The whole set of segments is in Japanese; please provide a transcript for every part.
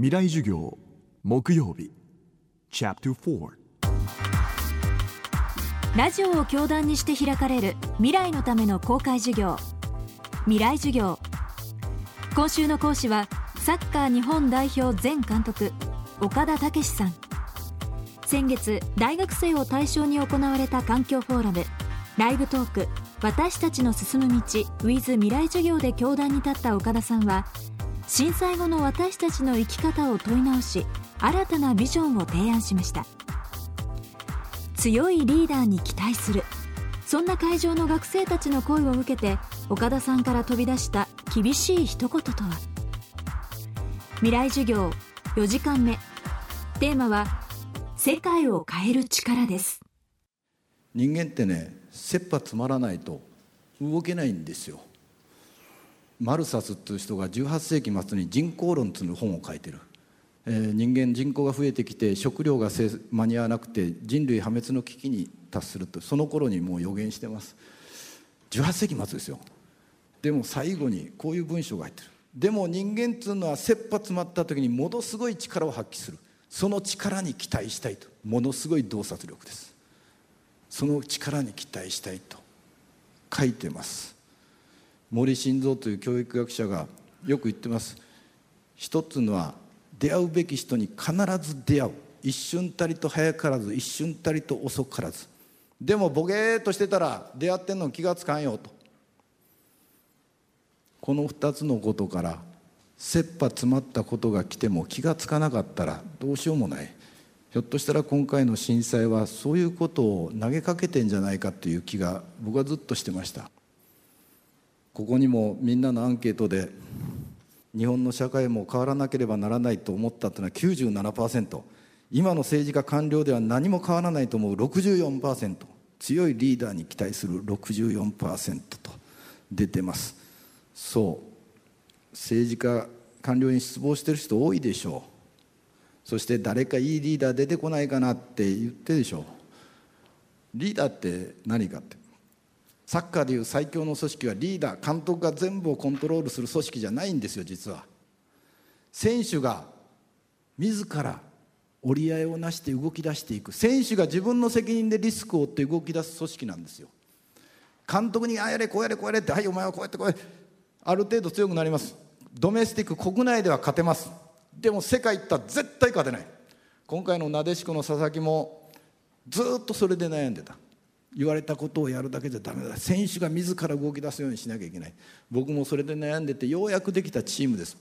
未来授業木曜日。ラジオを教壇にして開かれる未来のための公開授業。未来授業。今週の講師はサッカー日本代表前監督岡田武さん。先月大学生を対象に行われた環境フォーラムライブトーク私たちの進む道 with 未来授業で教壇に立った岡田さんは震災後の私たちの生き方を問い直し新たなビジョンを提案しました。強いリーダーに期待する。そんな会場の学生たちの声を受けて岡田さんから飛び出した厳しい一言とは。未来授業4時間目。テーマは世界を変える力です。人間ってね切羽詰まらないと動けないんですよ。マルサスっていう人が18世紀末に人口論という本を書いてる、えー人間人口が増えてきて食料が間に合わなくて人類破滅の危機に達するとその頃にもう予言してます。18世紀末ですよ。でも最後にこういう文章が入ってる。でも人間っていうのは切羽詰まった時にものすごい力を発揮する。その力に期待したいと。ものすごい洞察力です。その力に期待したいと書いてます。森晋三という教育学者がよく言ってます。一つのは出会うべき人に必ず出会う。一瞬たりと早からず一瞬たりと遅からず。でもボケーっとしてたら出会ってんの気がつかんよと。この2つのことから切羽詰まったことが来ても気がつかなかったらどうしようもない。ひょっとしたら今回の震災はそういうことを投げかけてんじゃないかという気が僕はずっとしてました。ここにもみんなのアンケートで日本の社会も変わらなければならないと思ったというのは97%今の政治家官僚では何も変わらないと思う64%強いリーダーに期待する64%と出てます。そう。政治家官僚に失望してる人多いでしょう。そして誰かいいリーダー出てこないかなって言ってでしょう。リーダーって何かって。サッカーでいう最強の組織はリーダー監督が全部をコントロールする組織じゃないんですよ実は。選手が自ら折り合いをなして動き出していく。選手が自分の責任でリスクを負って動き出す組織なんですよ。監督にああやれこうやれこうやれってはいお前はこうやってこうやってある程度強くなります。ドメスティック国内では勝てます。でも世界行ったら絶対勝てない。今回のなでしこの佐々木もずっとそれで悩んでた。言われたことをやるだけじゃダメだ。選手が自ら動き出すようにしなきゃいけない。僕もそれで悩んでてようやくできたチームです。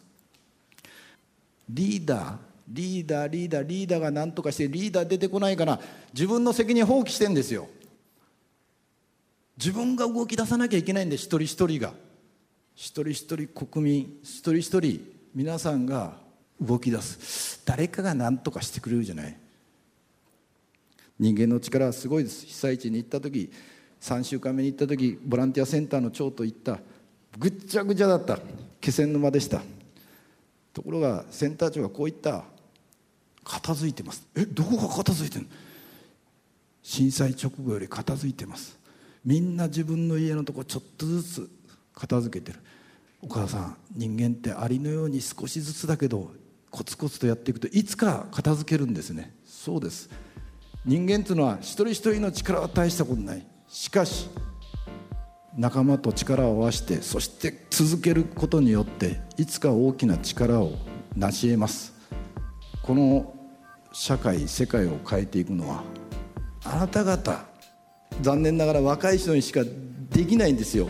リーダーリーダーリーダーリーダーが何とかしてリーダー出てこないから自分の責任放棄してんですよ。自分が動き出さなきゃいけないんで一人一人が。一人一人国民一人一人皆さんが動き出す。誰かが何とかしてくれるじゃない。人間の力はすごいです。被災地に行った時3週間目に行った時ボランティアセンターの長と行った。ぐっちゃぐちゃだった。気仙沼でした。ところがセンター長がこう言った。片付いてます。えどこが片付いてんの？震災直後より片付いてます。みんな自分の家のとこちょっとずつ片付けてる。お母さん人間ってアリのように少しずつだけどコツコツとやっていくといつか片付けるんですね。そうです。人間っていうのは一人一人の力は大したことない。しかし仲間と力を合わせてそして続けることによっていつか大きな力を成し得ます。この社会世界を変えていくのはあなた方残念ながら若い人にしかできないんですよ。